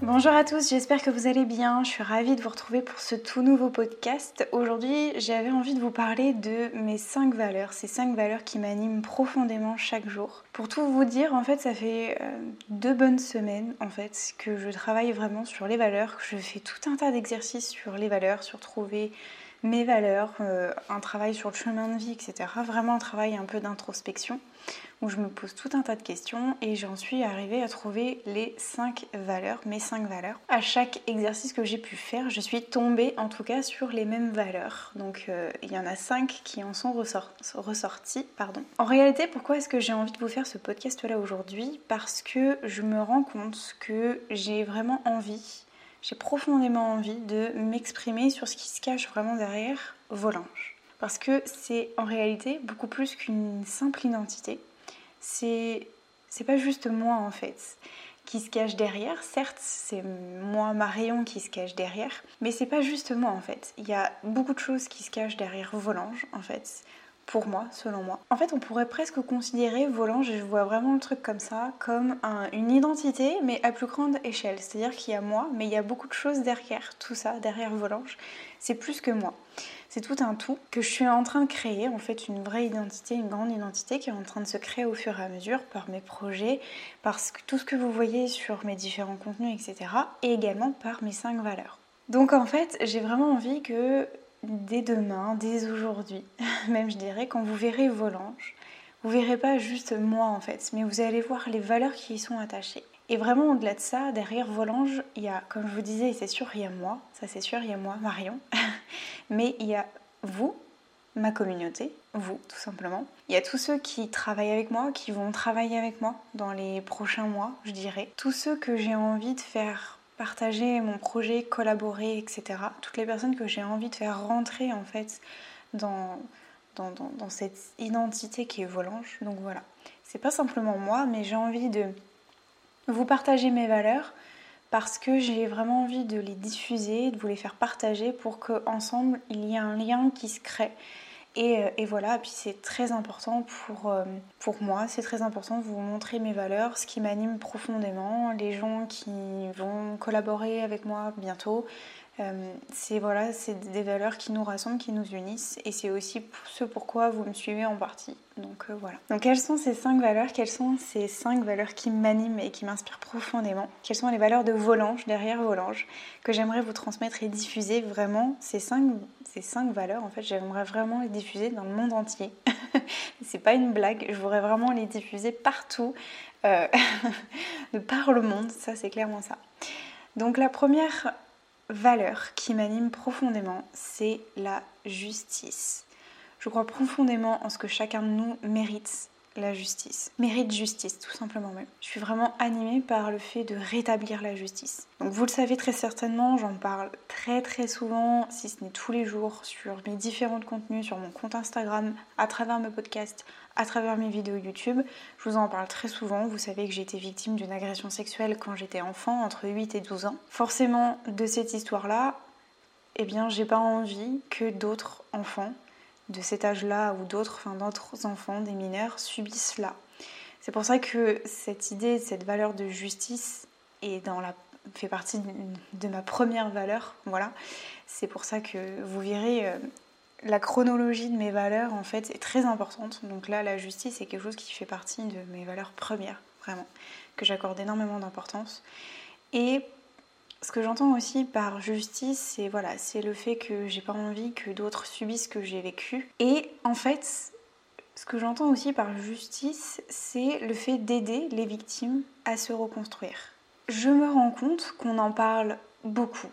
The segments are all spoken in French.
Bonjour à tous, j'espère que vous allez bien. Je suis ravie de vous retrouver pour ce tout nouveau podcast. Aujourd'hui, j'avais envie de vous parler de mes 5 valeurs, ces 5 valeurs qui m'animent profondément chaque jour. Pour tout vous dire, en fait, ça fait euh, deux bonnes semaines en fait que je travaille vraiment sur les valeurs, que je fais tout un tas d'exercices sur les valeurs, sur trouver mes valeurs, euh, un travail sur le chemin de vie, etc. Vraiment un travail un peu d'introspection où je me pose tout un tas de questions et j'en suis arrivée à trouver les 5 valeurs, mes 5 valeurs. À chaque exercice que j'ai pu faire, je suis tombée en tout cas sur les mêmes valeurs. Donc euh, il y en a 5 qui en sont ressorties. Pardon. En réalité, pourquoi est-ce que j'ai envie de vous faire ce podcast là aujourd'hui? Parce que je me rends compte que j'ai vraiment envie j'ai profondément envie de m'exprimer sur ce qui se cache vraiment derrière Volange. Parce que c'est en réalité beaucoup plus qu'une simple identité. C'est c'est pas juste moi en fait qui se cache derrière. Certes, c'est moi Marion qui se cache derrière, mais c'est pas juste moi en fait. Il y a beaucoup de choses qui se cachent derrière Volange en fait pour moi, selon moi. En fait, on pourrait presque considérer Volange, je vois vraiment le truc comme ça, comme une identité, mais à plus grande échelle. C'est-à-dire qu'il y a moi, mais il y a beaucoup de choses derrière tout ça, derrière Volange. C'est plus que moi. C'est tout un tout que je suis en train de créer, en fait, une vraie identité, une grande identité qui est en train de se créer au fur et à mesure par mes projets, par tout ce que vous voyez sur mes différents contenus, etc. Et également par mes cinq valeurs. Donc en fait, j'ai vraiment envie que dès demain, dès aujourd'hui, même je dirais, quand vous verrez Volange, vous verrez pas juste moi en fait, mais vous allez voir les valeurs qui y sont attachées. Et vraiment au-delà de ça, derrière Volange, il y a, comme je vous disais, c'est sûr, il y a moi, ça c'est sûr, il y a moi, Marion, mais il y a vous, ma communauté, vous tout simplement. Il y a tous ceux qui travaillent avec moi, qui vont travailler avec moi dans les prochains mois, je dirais. Tous ceux que j'ai envie de faire partager mon projet, collaborer, etc. Toutes les personnes que j'ai envie de faire rentrer en fait dans, dans, dans, cette identité qui est Volange. Donc voilà, c'est pas simplement moi, mais j'ai envie de vous partager mes valeurs parce que j'ai vraiment envie de les diffuser, de vous les faire partager pour qu'ensemble il y ait un lien qui se crée euh, et, voilà, puis c'est très important pour, euh, pour moi, c'est très important de vous montrer mes valeurs, ce qui m'anime profondément, les gens qui vont collaborer avec moi bientôt, euh, c'est voilà, c'est des valeurs qui nous rassemblent, qui nous unissent, et c'est aussi ce pourquoi vous me suivez en partie. Donc euh, voilà. Donc quelles sont ces cinq valeurs? Quelles sont ces cinq valeurs qui m'animent et qui m'inspirent profondément? Quelles sont les valeurs de Volange derrière Volange que j'aimerais vous transmettre et diffuser vraiment Ces cinq, ces cinq valeurs, en fait, j'aimerais vraiment les diffuser dans le monde entier. c'est pas une blague. Je voudrais vraiment les diffuser partout, euh, de par le monde. Ça, c'est clairement ça. Donc la première valeur qui m'anime profondément, c'est la justice. Je crois profondément en ce que chacun de nous mérite la justice. Mérite justice, tout simplement même. Je suis vraiment animée par le fait de rétablir la justice. Donc vous le savez très certainement, j'en parle très très souvent, si ce n'est tous les jours, sur mes différents contenus, sur mon compte Instagram, à travers mes podcasts, à travers mes vidéos YouTube. Je vous en parle très souvent. Vous savez que j'ai été victime d'une agression sexuelle quand j'étais enfant, entre 8 et 12 ans. Forcément, de cette histoire-là, eh bien, j'ai pas envie que d'autres enfants de cet âge-là ou d'autres, enfants, des mineurs, subissent cela. C'est pour ça que cette idée, cette valeur de justice est dans la, fait partie de ma première valeur. Voilà. C'est pour ça que vous verrez euh, la chronologie de mes valeurs en fait est très importante. Donc là, la justice est quelque chose qui fait partie de mes valeurs premières, vraiment, que j'accorde énormément d'importance. Ce que j'entends aussi par justice, c'est voilà, c'est le fait que j'ai pas envie que d'autres subissent ce que j'ai vécu. Et en fait, ce que j'entends aussi par justice, c'est le fait d'aider les victimes à se reconstruire. Je me rends compte qu'on en parle beaucoup.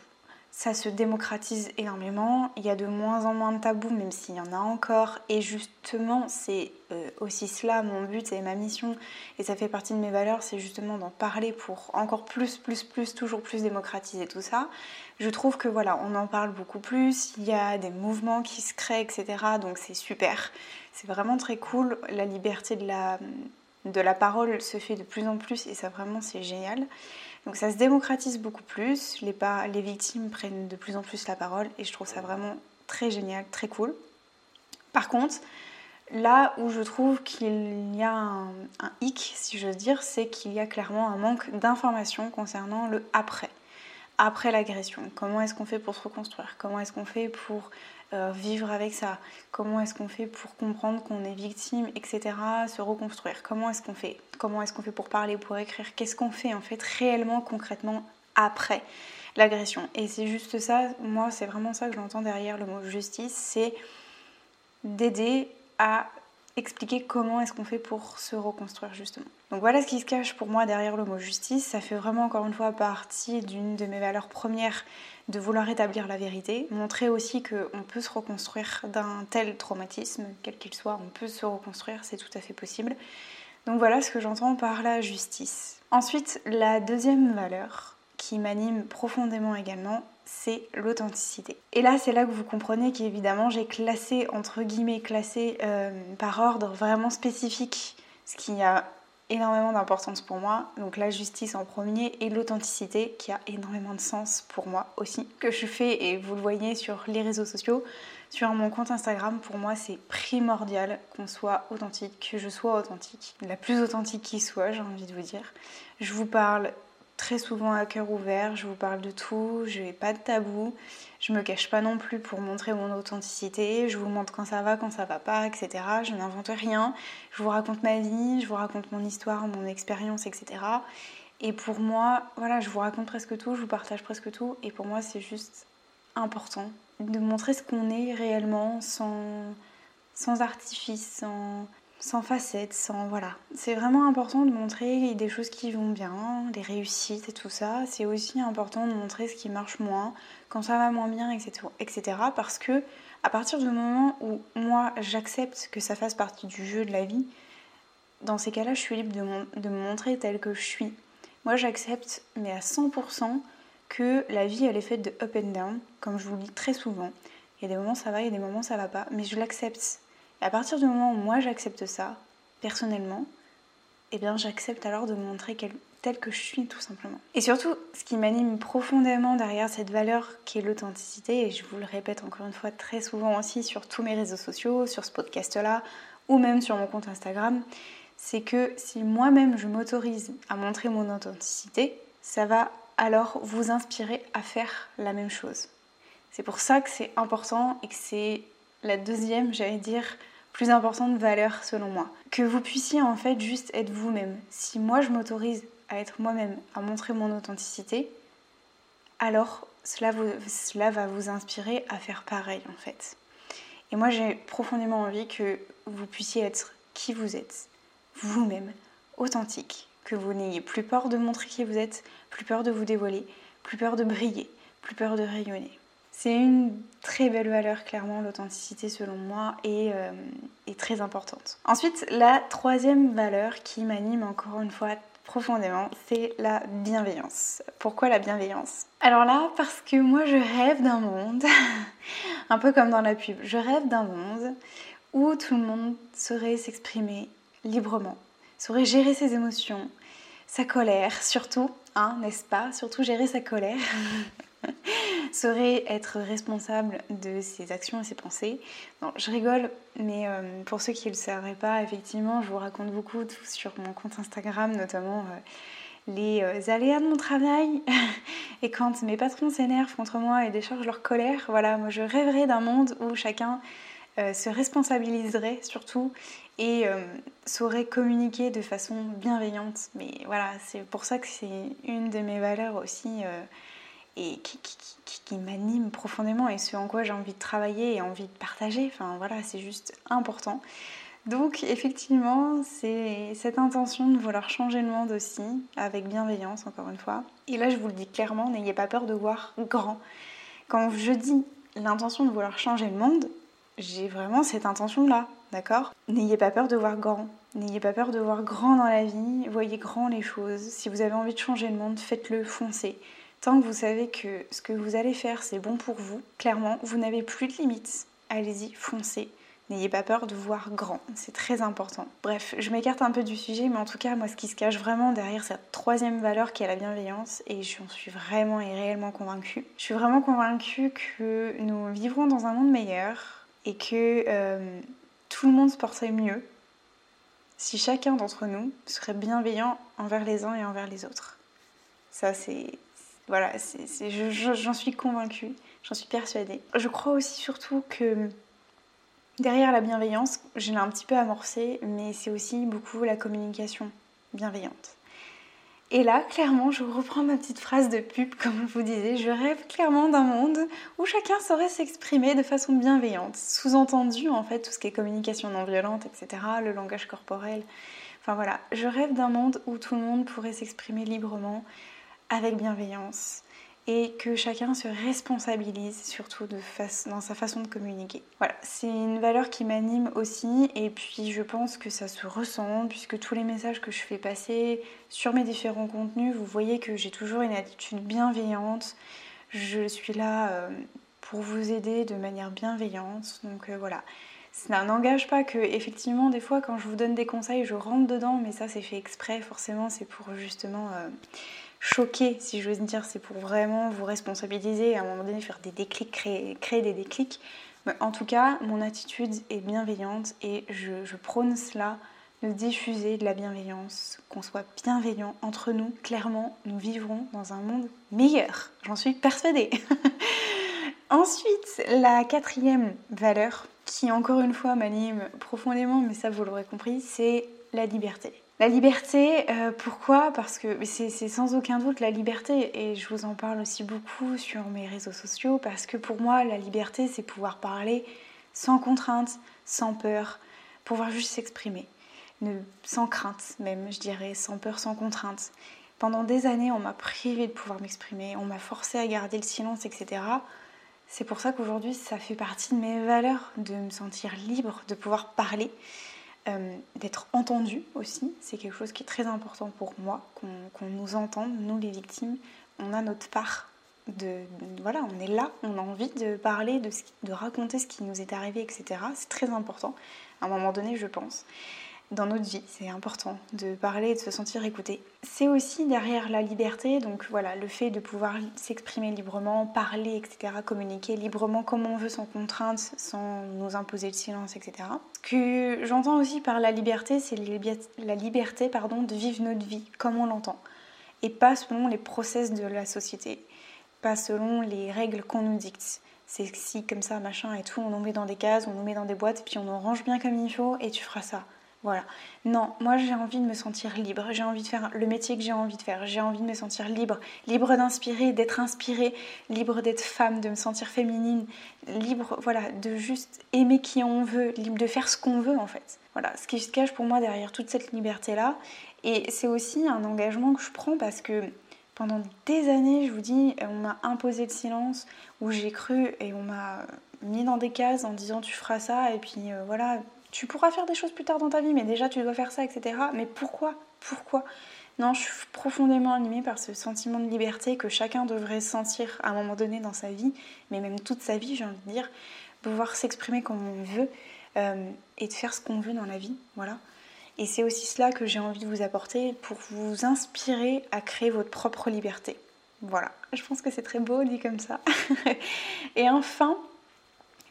Ça se démocratise énormément, il y a de moins en moins de tabous, même s'il y en a encore, et justement, c'est euh, aussi cela mon but et ma mission, et ça fait partie de mes valeurs, c'est justement d'en parler pour encore plus, plus, plus, toujours plus démocratiser tout ça. Je trouve que voilà, on en parle beaucoup plus, il y a des mouvements qui se créent, etc., donc c'est super, c'est vraiment très cool, la liberté de la, de la parole se fait de plus en plus, et ça vraiment c'est génial. Donc ça se démocratise beaucoup plus, les, les victimes prennent de plus en plus la parole et je trouve ça vraiment très génial, très cool. Par contre, là où je trouve qu'il y a un, un hic, si j'ose dire, c'est qu'il y a clairement un manque d'informations concernant le après après l'agression Comment est-ce qu'on fait pour se reconstruire? Comment est-ce qu'on fait pour euh, vivre avec ça. Comment est-ce qu'on fait pour comprendre qu'on est victime, etc. Se reconstruire? Comment est-ce qu'on fait? Comment est-ce qu'on fait pour parler, pour écrire? Qu'est-ce qu'on fait en fait réellement, concrètement après l'agression? Et c'est juste ça, moi c'est vraiment ça que j'entends derrière le mot justice, c'est d'aider à expliquer comment est-ce qu'on fait pour se reconstruire justement. Donc voilà ce qui se cache pour moi derrière le mot justice. Ça fait vraiment encore une fois partie d'une de mes valeurs premières de vouloir établir la vérité, montrer aussi qu'on peut se reconstruire d'un tel traumatisme, quel qu'il soit, on peut se reconstruire, c'est tout à fait possible. Donc voilà ce que j'entends par la justice. Ensuite, la deuxième valeur qui m'anime profondément également, c'est l'authenticité. Et là, c'est là que vous comprenez qu'évidemment, j'ai classé, entre guillemets, classé euh, par ordre vraiment spécifique, ce qui a énormément d'importance pour moi. Donc la justice en premier et l'authenticité qui a énormément de sens pour moi aussi. Que je fais et vous le voyez sur les réseaux sociaux, sur mon compte Instagram, pour moi c'est primordial qu'on soit authentique, que je sois authentique. La plus authentique qui soit, j'ai envie de vous dire. Je vous parle très souvent à cœur ouvert, je vous parle de tout, je n'ai pas de tabou, je me cache pas non plus pour montrer mon authenticité, je vous montre quand ça va, quand ça va pas, etc. Je n'invente rien, je vous raconte ma vie, je vous raconte mon histoire, mon expérience, etc. Et pour moi, voilà, je vous raconte presque tout, je vous partage presque tout, et pour moi c'est juste important de montrer ce qu'on est réellement sans, sans artifice, sans, sans facettes, sans voilà. C'est vraiment important de montrer des choses qui vont bien, des réussites et tout ça. C'est aussi important de montrer ce qui marche moins, quand ça va moins bien, etc. etc. parce que à partir du moment où moi j'accepte que ça fasse partie du jeu de la vie, dans ces cas-là, je suis libre de, me montrer telle que je suis. Moi, j'accepte, mais à 100%, que la vie, elle est faite de up and down, comme je vous le dis très souvent. Il y a des moments ça va, il y a des moments ça va pas, mais je l'accepte à partir du moment où moi j'accepte ça, personnellement, eh bien j'accepte alors de me montrer tel que je suis tout simplement. Et surtout, ce qui m'anime profondément derrière cette valeur qui est l'authenticité, et je vous le répète encore une fois très souvent aussi sur tous mes réseaux sociaux, sur ce podcast-là, ou même sur mon compte Instagram, c'est que si moi-même je m'autorise à montrer mon authenticité, ça va alors vous inspirer à faire la même chose. C'est pour ça que c'est important et que c'est la deuxième, j'allais dire, plus importante valeur selon moi. Que vous puissiez en fait juste être vous-même. Si moi je m'autorise à être moi-même, à montrer mon authenticité, alors cela, va vous inspirer à faire pareil en fait. Et moi j'ai profondément envie que vous puissiez être qui vous êtes, vous-même, authentique, que vous n'ayez plus peur de montrer qui vous êtes, plus peur de vous dévoiler, plus peur de briller, plus peur de rayonner. C'est une très belle valeur, clairement, l'authenticité selon moi est, euh, très importante. Ensuite, la troisième valeur qui m'anime encore une fois profondément, c'est la bienveillance. Pourquoi la bienveillance? Alors là, parce que moi je rêve d'un monde, un peu comme dans la pub, je rêve d'un monde où tout le monde saurait s'exprimer librement, saurait gérer ses émotions, sa colère surtout, hein, n'est-ce pas? Surtout gérer sa colère. serait être responsable de ses actions et ses pensées. Non, je rigole, mais euh, pour ceux qui ne le savraient pas, effectivement, je vous raconte beaucoup sur mon compte Instagram, notamment euh, les euh, aléas de mon travail. et quand mes patrons s'énervent contre moi et déchargent leur colère, voilà, moi je rêverais d'un monde où chacun se responsabiliserait surtout et saurait communiquer de façon bienveillante. Mais voilà, c'est pour ça que c'est une de mes valeurs aussi et qui, m'anime profondément et ce en quoi j'ai envie de travailler et envie de partager. Enfin voilà, c'est juste important. Donc effectivement, c'est cette intention de vouloir changer le monde aussi, avec bienveillance encore une fois. Et là, je vous le dis clairement, n'ayez pas peur de voir grand. Quand je dis l'intention de vouloir changer le monde, j'ai vraiment cette intention-là, d'accord? N'ayez pas peur de voir grand. N'ayez pas peur de voir grand dans la vie. Voyez grand les choses. Si vous avez envie de changer le monde, faites-le, foncez. Tant que vous savez que ce que vous allez faire, c'est bon pour vous, clairement, vous n'avez plus de limites. Allez-y, foncez. N'ayez pas peur de voir grand, c'est très important. Bref, je m'écarte un peu du sujet, mais en tout cas, moi, ce qui se cache vraiment derrière cette troisième valeur qui est la bienveillance, et j'en suis vraiment et réellement convaincue, je suis vraiment convaincue que nous vivrons dans un monde meilleur et que euh, tout le monde se porterait mieux si chacun d'entre nous serait bienveillant envers les uns et envers les autres. Ça, c'est. Voilà, j'en suis convaincue, j'en suis persuadée. Je crois aussi surtout que Derrière la bienveillance, je l'ai un petit peu amorcé, mais c'est aussi beaucoup la communication bienveillante. Et là, clairement, je reprends ma petite phrase de pub, comme je vous disais, je rêve clairement d'un monde où chacun saurait s'exprimer de façon bienveillante. Sous-entendu, en fait, tout ce qui est communication non violente, etc., le langage corporel. Enfin voilà, je rêve d'un monde où tout le monde pourrait s'exprimer librement, avec bienveillance, et que chacun se responsabilise surtout dans sa façon de communiquer. Voilà, c'est une valeur qui m'anime aussi et puis je pense que ça se ressent puisque tous les messages que je fais passer sur mes différents contenus, vous voyez que j'ai toujours une attitude bienveillante. Je suis là euh, pour vous aider de manière bienveillante. Donc euh, voilà. Ça n'engage pas que, effectivement, des fois, quand je vous donne des conseils, je rentre dedans, mais ça, c'est fait exprès, forcément, c'est pour justement euh, choquer, si j'ose dire, c'est pour vraiment vous responsabiliser et à un moment donné faire des déclics, créer, des déclics. Mais en tout cas, mon attitude est bienveillante et je, prône cela, de diffuser de la bienveillance, qu'on soit bienveillant entre nous. Clairement, nous vivrons dans un monde meilleur, j'en suis persuadée. Ensuite, la quatrième valeur, qui encore une fois m'anime profondément, mais ça vous l'aurez compris, c'est la liberté. La liberté, euh, pourquoi? Parce que c'est sans aucun doute la liberté, et je vous en parle aussi beaucoup sur mes réseaux sociaux, parce que pour moi, la liberté, c'est pouvoir parler sans contrainte, sans peur, pouvoir juste s'exprimer, sans crainte même, je dirais, sans peur, sans contrainte. Pendant des années, on m'a privé de pouvoir m'exprimer, on m'a forcé à garder le silence, etc. C'est pour ça qu'aujourd'hui, ça fait partie de mes valeurs de me sentir libre, de pouvoir parler. Euh, d'être entendu aussi, c'est quelque chose qui est très important pour moi, qu'on nous entende, nous les victimes, on a notre part de, voilà, on est là, on a envie de parler, de, de raconter ce qui nous est arrivé, etc. C'est très important, à un moment donné, je pense dans notre vie. C'est important de parler et de se sentir écouté. C'est aussi derrière la liberté, donc voilà, le fait de pouvoir s'exprimer librement, parler, etc., communiquer librement comme on veut, sans contrainte, sans nous imposer le silence, etc. Ce que j'entends aussi par la liberté, c'est la liberté pardon, de vivre notre vie comme on l'entend, et pas selon les process de la société, pas selon les règles qu'on nous dicte c'est si comme ça, machin et tout, on nous met dans des cases, on nous met dans des boîtes, puis on nous range bien comme il faut et tu feras ça. Voilà. Non, moi j'ai envie de me sentir libre, j'ai envie de faire le métier que j'ai envie de faire, j'ai envie de me sentir libre, libre d'inspirer, d'être inspirée, libre d'être femme, de me sentir féminine, libre, voilà, de juste aimer qui on veut, libre de faire ce qu'on veut en fait. Voilà, ce qui se cache pour moi derrière toute cette liberté-là. Et c'est aussi un engagement que je prends parce que pendant des années, je vous dis, on m'a imposé le silence, où j'ai cru et on m'a mis dans des cases en disant tu feras ça, et puis euh, voilà, tu pourras faire des choses plus tard dans ta vie, mais déjà tu dois faire ça, etc. Mais pourquoi? Pourquoi? Non, je suis profondément animée par ce sentiment de liberté que chacun devrait sentir à un moment donné dans sa vie, mais même toute sa vie, j'ai envie de dire, pouvoir s'exprimer comme on veut euh, et de faire ce qu'on veut dans la vie, voilà. Et c'est aussi cela que j'ai envie de vous apporter pour vous inspirer à créer votre propre liberté. Voilà, je pense que c'est très beau dit comme ça. et enfin,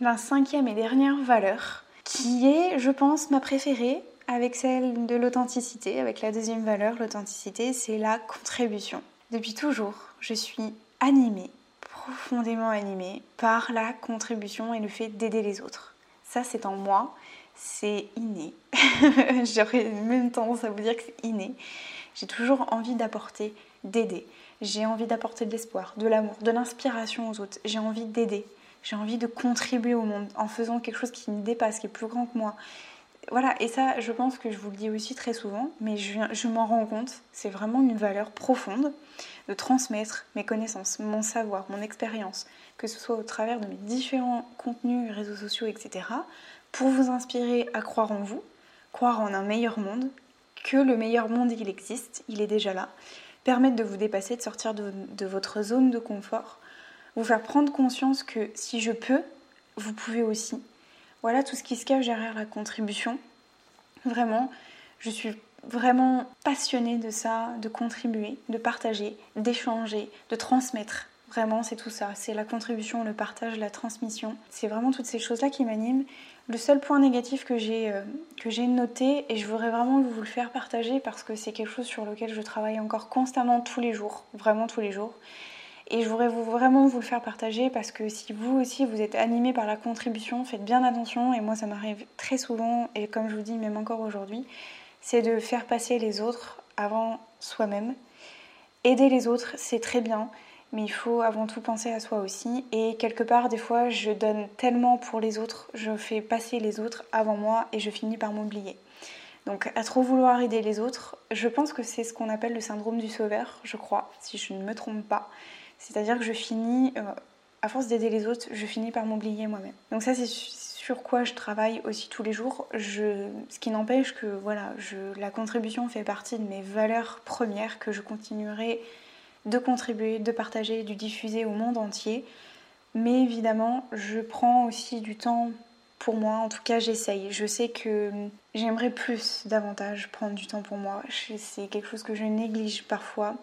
la cinquième et dernière valeur, qui est, je pense, ma préférée avec celle de l'authenticité, avec la deuxième valeur, l'authenticité, c'est la contribution. Depuis toujours, je suis animée, profondément animée par la contribution et le fait d'aider les autres. Ça, c'est en moi, c'est inné. J'aurais même tendance à vous dire que c'est inné. J'ai toujours envie d'apporter, d'aider. J'ai envie d'apporter de l'espoir, de l'amour, de l'inspiration aux autres. J'ai envie d'aider. J'ai envie de contribuer au monde en faisant quelque chose qui me dépasse, qui est plus grand que moi. voilà, et ça, je pense que je vous le dis aussi très souvent, mais je, m'en rends compte, c'est vraiment une valeur profonde de transmettre mes connaissances, mon savoir, mon expérience, que ce soit au travers de mes différents contenus, réseaux sociaux, etc., pour vous inspirer à croire en vous, croire en un meilleur monde, que le meilleur monde, il existe, il est déjà là, permettre de vous dépasser, de sortir de votre zone de confort, vous faire prendre conscience que si je peux, vous pouvez aussi. Voilà tout ce qui se cache derrière la contribution. Vraiment, je suis vraiment passionnée de ça, de contribuer, de partager, d'échanger, de transmettre. Vraiment, c'est tout ça. C'est la contribution, le partage, la transmission. C'est vraiment toutes ces choses-là qui m'animent. Le seul point négatif que j'ai euh, noté, et je voudrais vraiment vous le faire partager parce que c'est quelque chose sur lequel je travaille encore constamment tous les jours, vraiment tous les jours. Et je voudrais vraiment vous le faire partager parce que si vous aussi vous êtes animé par la contribution, faites bien attention. Et moi, ça m'arrive très souvent, et comme je vous dis, même encore aujourd'hui, c'est de faire passer les autres avant soi-même. Aider les autres, c'est très bien, mais il faut avant tout penser à soi aussi. Et quelque part, des fois, je donne tellement pour les autres, je fais passer les autres avant moi et je finis par m'oublier. Donc à trop vouloir aider les autres, je pense que c'est ce qu'on appelle le syndrome du sauveur, je crois, si je ne me trompe pas. C'est-à-dire que je finis, euh, à force d'aider les autres, je finis par m'oublier moi-même. Donc ça c'est sur quoi je travaille aussi tous les jours. Ce qui n'empêche que voilà, la contribution fait partie de mes valeurs premières que je continuerai de contribuer, de partager, de diffuser au monde entier. Mais évidemment, je prends aussi du temps pour moi. En tout cas, j'essaye. Je sais que j'aimerais plus, davantage prendre du temps pour moi. C'est quelque chose que je néglige parfois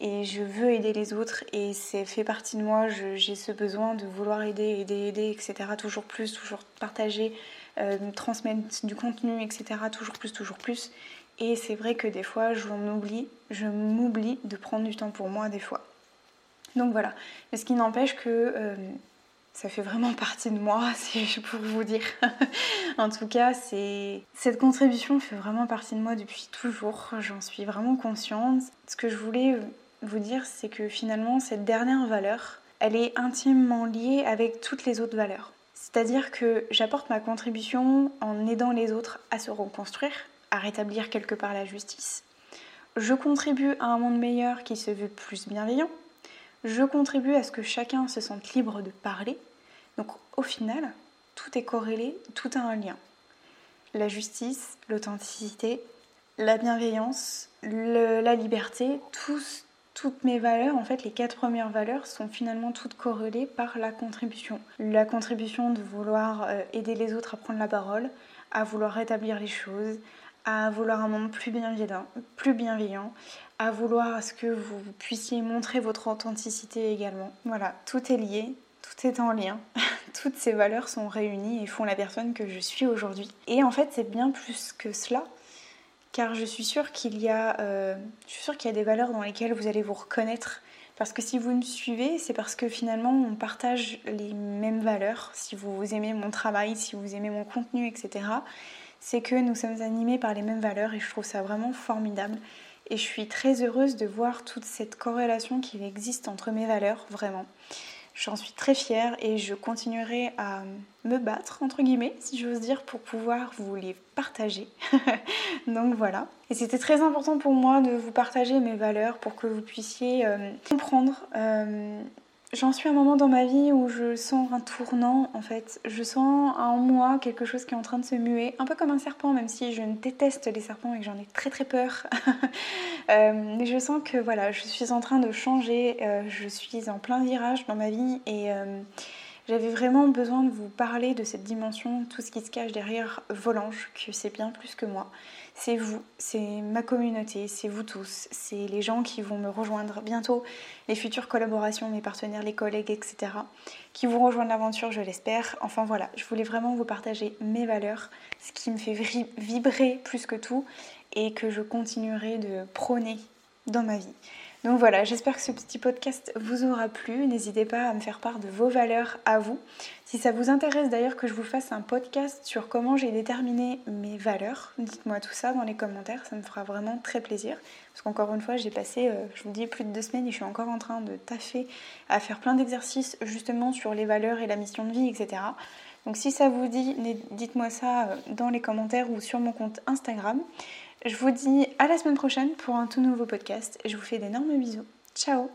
et je veux aider les autres et c'est fait partie de moi. J'ai ce besoin de vouloir aider, aider, aider, etc. Toujours plus, toujours partager, euh, transmettre du contenu, etc. Toujours plus, toujours plus. Et c'est vrai que des fois, je m'oublie, je m'oublie de prendre du temps pour moi des fois. Donc voilà. Mais ce qui n'empêche que euh, ça fait vraiment partie de moi, si peux vous dire. en tout cas, c'est cette contribution fait vraiment partie de moi depuis toujours. J'en suis vraiment consciente. Ce que je voulais vous dire, c'est que finalement, cette dernière valeur, elle est intimement liée avec toutes les autres valeurs. C'est-à-dire que j'apporte ma contribution en aidant les autres à se reconstruire, à rétablir quelque part la justice. Je contribue à un monde meilleur qui se veut plus bienveillant. Je contribue à ce que chacun se sente libre de parler. Donc au final, tout est corrélé, tout a un lien. La justice, l'authenticité, la bienveillance, la liberté, tous, toutes mes valeurs, en fait les quatre premières valeurs sont finalement toutes corrélées par la contribution. La contribution de vouloir euh, aider les autres à prendre la parole, à vouloir rétablir les choses, à vouloir un monde plus bienveillant, plus bienveillant, à vouloir à ce que vous puissiez montrer votre authenticité également. Voilà, tout est lié, tout est en lien. Toutes ces valeurs sont réunies et font la personne que je suis aujourd'hui. Et en fait, c'est bien plus que cela car je suis sûre qu'il y a, euh, qu'il y a des valeurs dans lesquelles vous allez vous reconnaître. Parce que si vous me suivez, c'est parce que finalement on partage les mêmes valeurs. Si vous aimez mon travail, si vous aimez mon contenu, etc., c'est que nous sommes animés par les mêmes valeurs et je trouve ça vraiment formidable. Et je suis très heureuse de voir toute cette corrélation qui existe entre mes valeurs, vraiment. J'en suis très fière et je continuerai à me battre, entre guillemets, si j'ose dire, pour pouvoir vous les partager. Donc voilà. Et c'était très important pour moi de vous partager mes valeurs pour que vous puissiez euh, comprendre euh, J'en suis à un moment dans ma vie où je sens un tournant en fait. Je sens en moi quelque chose qui est en train de se muer, un peu comme un serpent, même si je déteste les serpents et que j'en ai très très peur. Euh, mais je sens que voilà, je suis en train de changer, euh, je suis en plein virage dans ma vie et euh, j'avais vraiment besoin de vous parler de cette dimension, tout ce qui se cache derrière Volange, que c'est bien plus que moi c'est vous, c'est ma communauté, c'est vous tous, c'est les gens qui vont me rejoindre bientôt, les futures collaborations, mes partenaires, les collègues, etc., qui vont rejoindre l'aventure, je l'espère. Enfin voilà, je voulais vraiment vous partager mes valeurs, ce qui me fait vibrer plus que tout et que je continuerai de prôner dans ma vie. Donc voilà, j'espère que ce petit podcast vous aura plu. N'hésitez pas à me faire part de vos valeurs à vous. Si ça vous intéresse d'ailleurs que je vous fasse un podcast sur comment j'ai déterminé mes valeurs, dites-moi tout ça dans les commentaires, ça me fera vraiment très plaisir. Parce qu'encore une fois, j'ai passé, euh, je vous dis, plus de deux semaines et je suis encore en train de taffer à faire plein d'exercices justement sur les valeurs et la mission de vie, etc. Donc si ça vous dit, dites-moi ça dans les commentaires ou sur mon compte Instagram. Je vous dis à la semaine prochaine pour un tout nouveau podcast je vous fais d'énormes bisous. Ciao